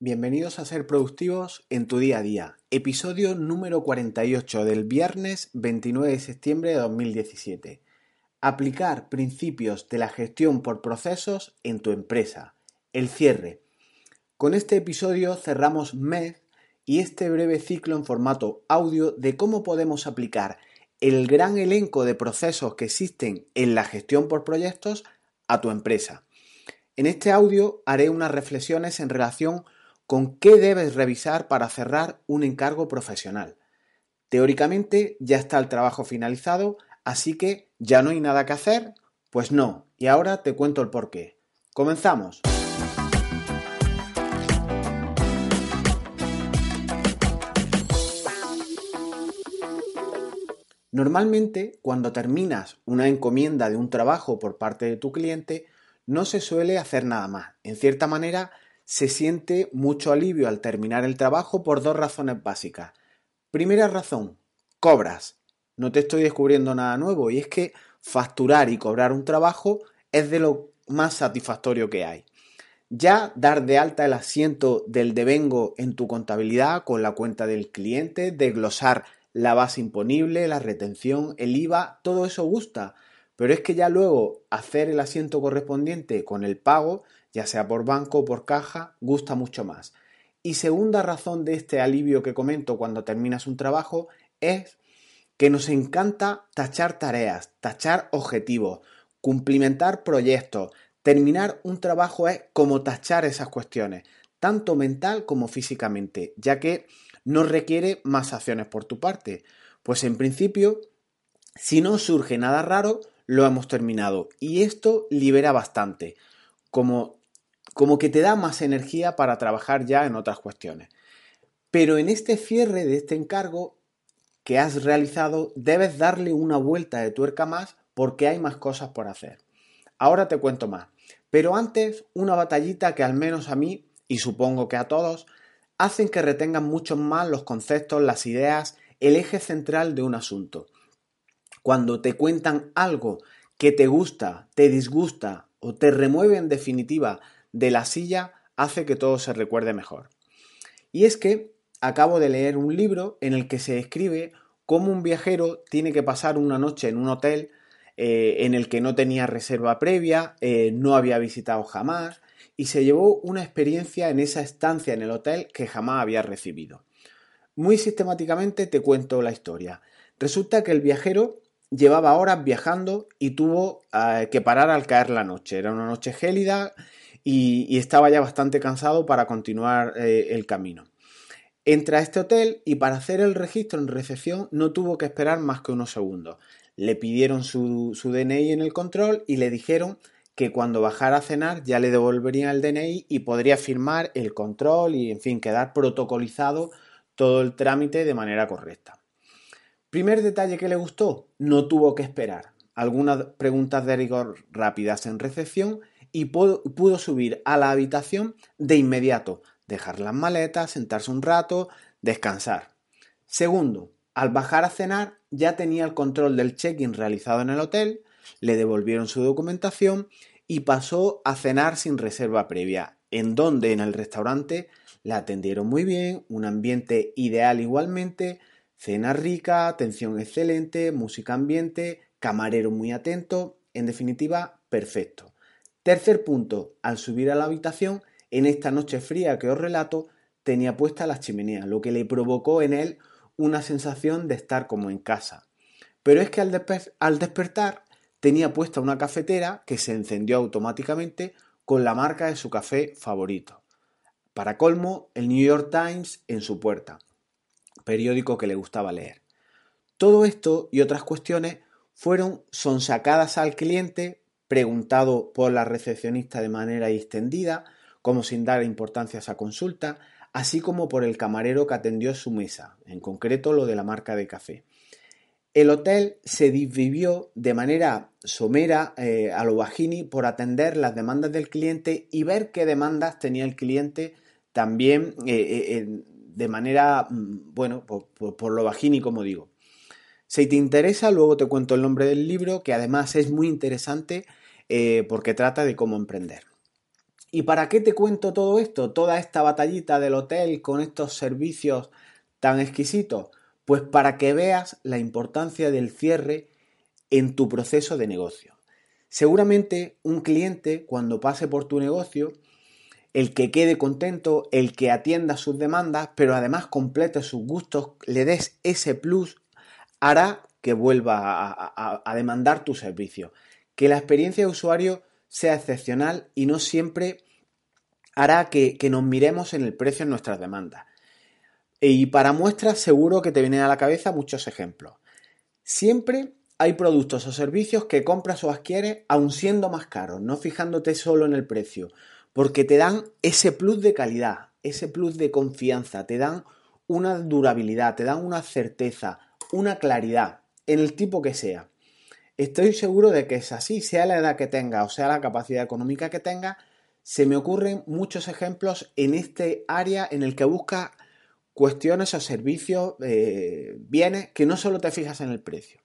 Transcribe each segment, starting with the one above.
Bienvenidos a Ser Productivos en tu día a día, episodio número 48 del viernes 29 de septiembre de 2017. Aplicar principios de la gestión por procesos en tu empresa. El cierre. Con este episodio cerramos mes y este breve ciclo en formato audio de cómo podemos aplicar el gran elenco de procesos que existen en la gestión por proyectos a tu empresa. En este audio haré unas reflexiones en relación con qué debes revisar para cerrar un encargo profesional. Teóricamente ya está el trabajo finalizado, así que ya no hay nada que hacer. Pues no, y ahora te cuento el porqué. Comenzamos. Normalmente, cuando terminas una encomienda de un trabajo por parte de tu cliente, no se suele hacer nada más. En cierta manera, se siente mucho alivio al terminar el trabajo por dos razones básicas. Primera razón, cobras. No te estoy descubriendo nada nuevo y es que facturar y cobrar un trabajo es de lo más satisfactorio que hay. Ya dar de alta el asiento del devengo en tu contabilidad con la cuenta del cliente, desglosar la base imponible, la retención, el IVA, todo eso gusta. Pero es que ya luego hacer el asiento correspondiente con el pago, ya sea por banco o por caja, gusta mucho más. Y segunda razón de este alivio que comento cuando terminas un trabajo es que nos encanta tachar tareas, tachar objetivos, cumplimentar proyectos. Terminar un trabajo es como tachar esas cuestiones, tanto mental como físicamente, ya que no requiere más acciones por tu parte. Pues en principio, si no surge nada raro, lo hemos terminado. Y esto libera bastante, como, como que te da más energía para trabajar ya en otras cuestiones. Pero en este cierre de este encargo que has realizado, debes darle una vuelta de tuerca más porque hay más cosas por hacer. Ahora te cuento más. Pero antes, una batallita que al menos a mí, y supongo que a todos, hacen que retengan mucho más los conceptos, las ideas, el eje central de un asunto cuando te cuentan algo que te gusta, te disgusta o te remueve en definitiva de la silla, hace que todo se recuerde mejor. Y es que acabo de leer un libro en el que se describe cómo un viajero tiene que pasar una noche en un hotel eh, en el que no tenía reserva previa, eh, no había visitado jamás y se llevó una experiencia en esa estancia en el hotel que jamás había recibido. Muy sistemáticamente te cuento la historia. Resulta que el viajero llevaba horas viajando y tuvo eh, que parar al caer la noche. Era una noche gélida y, estaba ya bastante cansado para continuar eh, el camino. Entra a este hotel y para hacer el registro en recepción no tuvo que esperar más que unos segundos. Le pidieron su, su DNI en el control y le dijeron que cuando bajara a cenar ya le devolverían el DNI y podría firmar el control y, en fin, quedar protocolizado todo el trámite de manera correcta. Primer detalle que le gustó, no tuvo que esperar. Algunas preguntas de rigor rápidas en recepción y pudo, subir a la habitación de inmediato, dejar las maletas, sentarse un rato, descansar. Segundo, al bajar a cenar ya tenía el control del check-in realizado en el hotel, le devolvieron su documentación y pasó a cenar sin reserva previa, en donde en el restaurante la atendieron muy bien, un ambiente ideal igualmente, Cena rica, atención excelente, música ambiente, camarero muy atento, en definitiva, perfecto. Tercer punto, al subir a la habitación, en esta noche fría que os relato, tenía puesta la chimenea, lo que le provocó en él una sensación de estar como en casa. Pero es que al, al despertar tenía puesta una cafetera que se encendió automáticamente con la marca de su café favorito. Para colmo, el New York Times en su puerta periódico que le gustaba leer. Todo esto y otras cuestiones fueron sonsacadas al cliente, preguntado por la recepcionista de manera extendida, como sin dar importancia a esa consulta, así como por el camarero que atendió su mesa, en concreto lo de la marca de café. El hotel se dividió de manera somera eh, a lo bajini por atender las demandas del cliente y ver qué demandas tenía el cliente también eh, eh, de manera, mm, bueno, por, lo bajini, como digo. Si te interesa, luego te cuento el nombre del libro, que además es muy interesante eh, porque trata de cómo emprender. ¿Y para qué te cuento todo esto? Toda esta batallita del hotel con estos servicios tan exquisitos. Pues para que veas la importancia del cierre en tu proceso de negocio. Seguramente un cliente cuando pase por tu negocio, el que quede contento, el que atienda sus demandas, pero además complete sus gustos, le des ese plus, hará que vuelva a, demandar tu servicio. Que la experiencia de usuario sea excepcional y no siempre hará que, nos miremos en el precio en nuestras demandas. Y para muestras seguro que te vienen a la cabeza muchos ejemplos. Siempre hay productos o servicios que compras o adquieres aun siendo más caros, no fijándote solo en el precio, porque te dan ese plus de calidad, ese plus de confianza, te dan una durabilidad, te dan una certeza, una claridad en el tipo que sea. Estoy seguro de que es así, sea la edad que tenga o sea la capacidad económica que tenga, se me ocurren muchos ejemplos en este área en el que buscas cuestiones o servicios, eh, bienes, que no solo te fijas en el precio.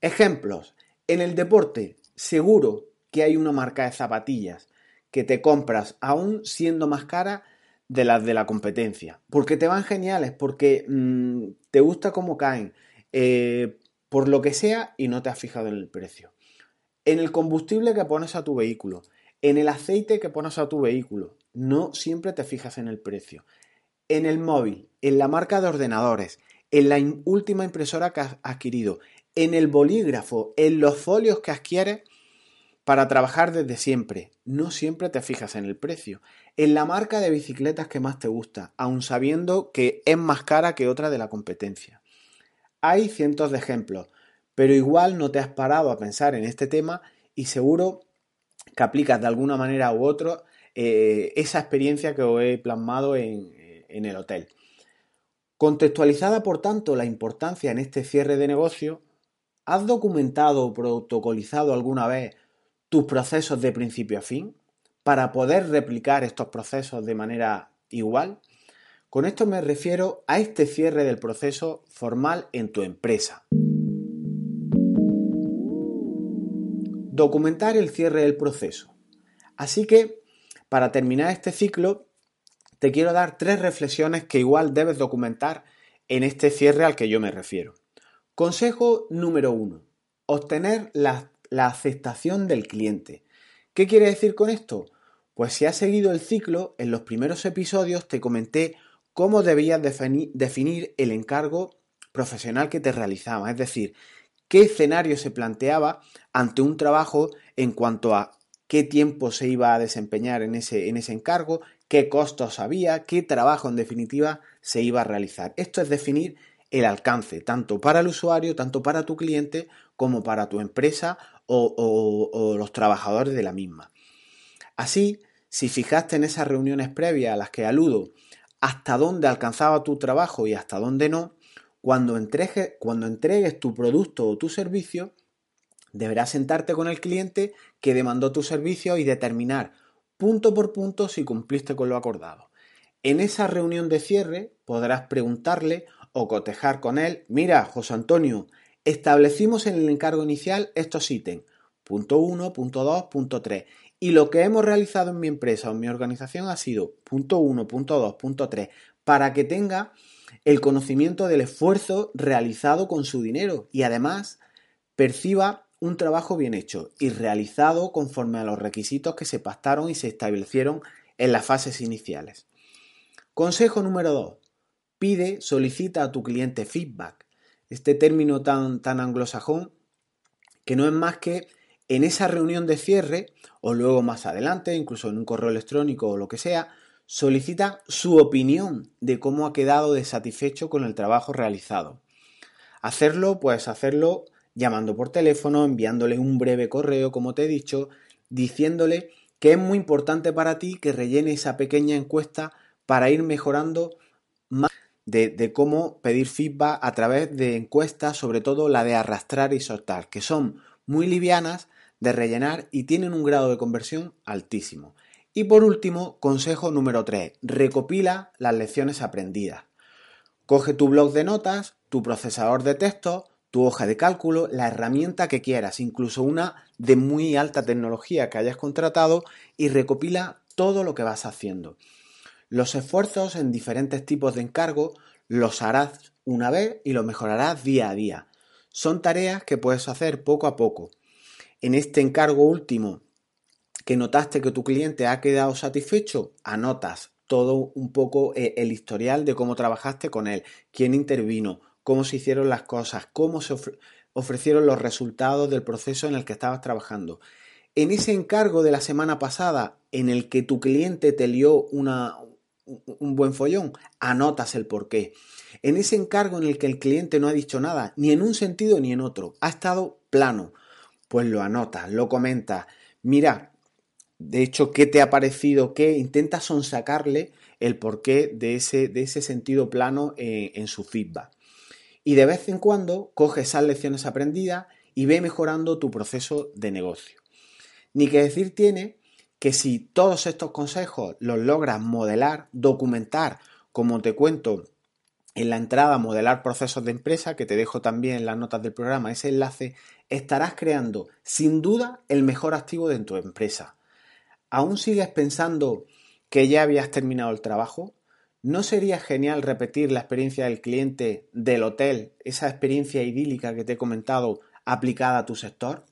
Ejemplos. En el deporte, seguro que hay una marca de zapatillas que te compras aún siendo más cara de las de la competencia. Porque te van geniales, porque mm, te gusta cómo caen, eh, por lo que sea y no te has fijado en el precio. En el combustible que pones a tu vehículo, en el aceite que pones a tu vehículo, no siempre te fijas en el precio en el móvil, en la marca de ordenadores, en la última impresora que has adquirido, en el bolígrafo, en los folios que adquieres para trabajar desde siempre. No siempre te fijas en el precio. En la marca de bicicletas que más te gusta, aun sabiendo que es más cara que otra de la competencia. Hay cientos de ejemplos, pero igual no te has parado a pensar en este tema y seguro que aplicas de alguna manera u otra eh, esa experiencia que os he plasmado en, en el hotel. Contextualizada, por tanto, la importancia en este cierre de negocio, ¿has documentado o protocolizado alguna vez tus procesos de principio a fin para poder replicar estos procesos de manera igual? Con esto me refiero a este cierre del proceso formal en tu empresa. Documentar el cierre del proceso. Así que, para terminar este ciclo, te quiero dar tres reflexiones que igual debes documentar en este cierre al que yo me refiero. Consejo número uno. Obtener la, aceptación del cliente. ¿Qué quiere decir con esto? Pues si has seguido el ciclo, en los primeros episodios te comenté cómo debías definir el encargo profesional que te realizaba, es decir, qué escenario se planteaba ante un trabajo en cuanto a qué tiempo se iba a desempeñar en ese, en ese encargo, qué costos había, qué trabajo en definitiva se iba a realizar. Esto es definir el alcance, tanto para el usuario, tanto para tu cliente, como para tu empresa o, los trabajadores de la misma. Así, si fijaste en esas reuniones previas a las que aludo, hasta dónde alcanzaba tu trabajo y hasta dónde no, cuando cuando entregues tu producto o tu servicio, deberás sentarte con el cliente que demandó tu servicio y determinar punto por punto si cumpliste con lo acordado. En esa reunión de cierre podrás preguntarle o cotejar con él, mira, José Antonio, establecimos en el encargo inicial estos ítems, punto 1, punto 2, punto 3, y lo que hemos realizado en mi empresa o en mi organización ha sido punto 1, punto 2, punto 3, para que tenga el conocimiento del esfuerzo realizado con su dinero y además perciba un trabajo bien hecho y realizado conforme a los requisitos que se pactaron y se establecieron en las fases iniciales. Consejo número 2. Pide, solicita a tu cliente feedback. Este término tan, tan anglosajón que no es más que en esa reunión de cierre o luego más adelante, incluso en un correo electrónico o lo que sea, solicita su opinión de cómo ha quedado desatisfecho con el trabajo realizado. Hacerlo, pues hacerlo llamando por teléfono, enviándole un breve correo, como te he dicho, diciéndole que es muy importante para ti que rellene esa pequeña encuesta para ir mejorando más de, cómo pedir feedback a través de encuestas, sobre todo la de arrastrar y soltar, que son muy livianas de rellenar y tienen un grado de conversión altísimo. Y por último, consejo número 3, recopila las lecciones aprendidas. Coge tu blog de notas, tu procesador de texto, tu hoja de cálculo, la herramienta que quieras, incluso una de muy alta tecnología que hayas contratado y recopila todo lo que vas haciendo. Los esfuerzos en diferentes tipos de encargo los harás una vez y los mejorarás día a día. Son tareas que puedes hacer poco a poco. En este encargo último que notaste que tu cliente ha quedado satisfecho, anotas todo un poco eh, el historial de cómo trabajaste con él, quién intervino, cómo se hicieron las cosas, cómo se ofrecieron los resultados del proceso en el que estabas trabajando. En ese encargo de la semana pasada en el que tu cliente te lió un buen follón, anotas el porqué. En ese encargo en el que el cliente no ha dicho nada, ni en un sentido ni en otro, ha estado plano, pues lo anotas, lo comentas. Mira, de hecho, ¿qué te ha parecido? ¿Qué? Intentas sonsacarle el porqué de ese, de ese sentido plano en, en su feedback. Y de vez en cuando coge esas lecciones aprendidas y ve mejorando tu proceso de negocio. Ni que decir tiene que si todos estos consejos los logras modelar, documentar, como te cuento en la entrada modelar procesos de empresa, que te dejo también en las notas del programa ese enlace, estarás creando sin duda el mejor activo de tu empresa. ¿Aún sigues pensando que ya habías terminado el trabajo? ¿No sería genial repetir la experiencia del cliente del hotel, esa experiencia idílica que te he comentado aplicada a tu sector?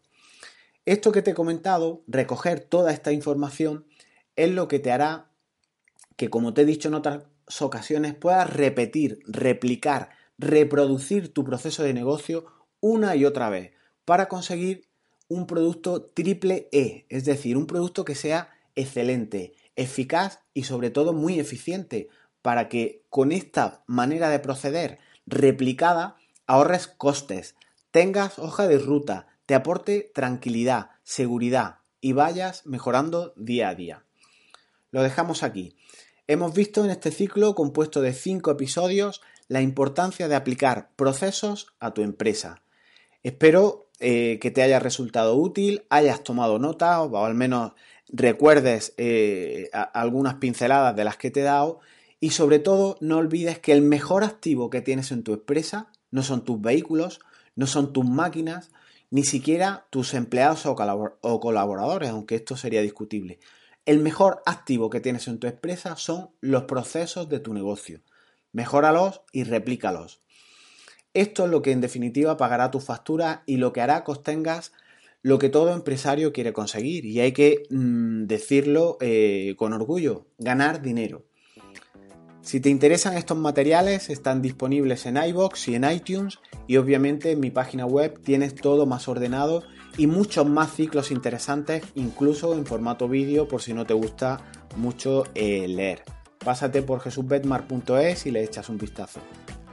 Esto que te he comentado, recoger toda esta información, es lo que te hará que, como te he dicho en otras ocasiones, puedas repetir, replicar, reproducir tu proceso de negocio una y otra vez para conseguir un producto triple E, es decir, un producto que sea excelente, eficaz y sobre todo muy eficiente para que con esta manera de proceder replicada ahorres costes, tengas hoja de ruta, te aporte tranquilidad, seguridad y vayas mejorando día a día. Lo dejamos aquí. Hemos visto en este ciclo compuesto de cinco episodios la importancia de aplicar procesos a tu empresa. Espero eh, que te haya resultado útil, hayas tomado nota o al menos recuerdes eh, algunas pinceladas de las que te he dado y sobre todo no olvides que el mejor activo que tienes en tu empresa no son tus vehículos, no son tus máquinas, ni siquiera tus empleados o, colaboradores, aunque esto sería discutible. El mejor activo que tienes en tu empresa son los procesos de tu negocio. Mejóralos y replícalos. Esto es lo que en definitiva pagará tu factura y lo que hará que obtengas lo que todo empresario quiere conseguir. Y hay que mm, decirlo eh, con orgullo, ganar dinero. Si te interesan estos materiales, están disponibles en iBox y en iTunes y obviamente en mi página web tienes todo más ordenado y muchos más ciclos interesantes, incluso en formato vídeo por si no te gusta mucho eh, leer. Pásate por jesusbetmar.es y le echas un vistazo.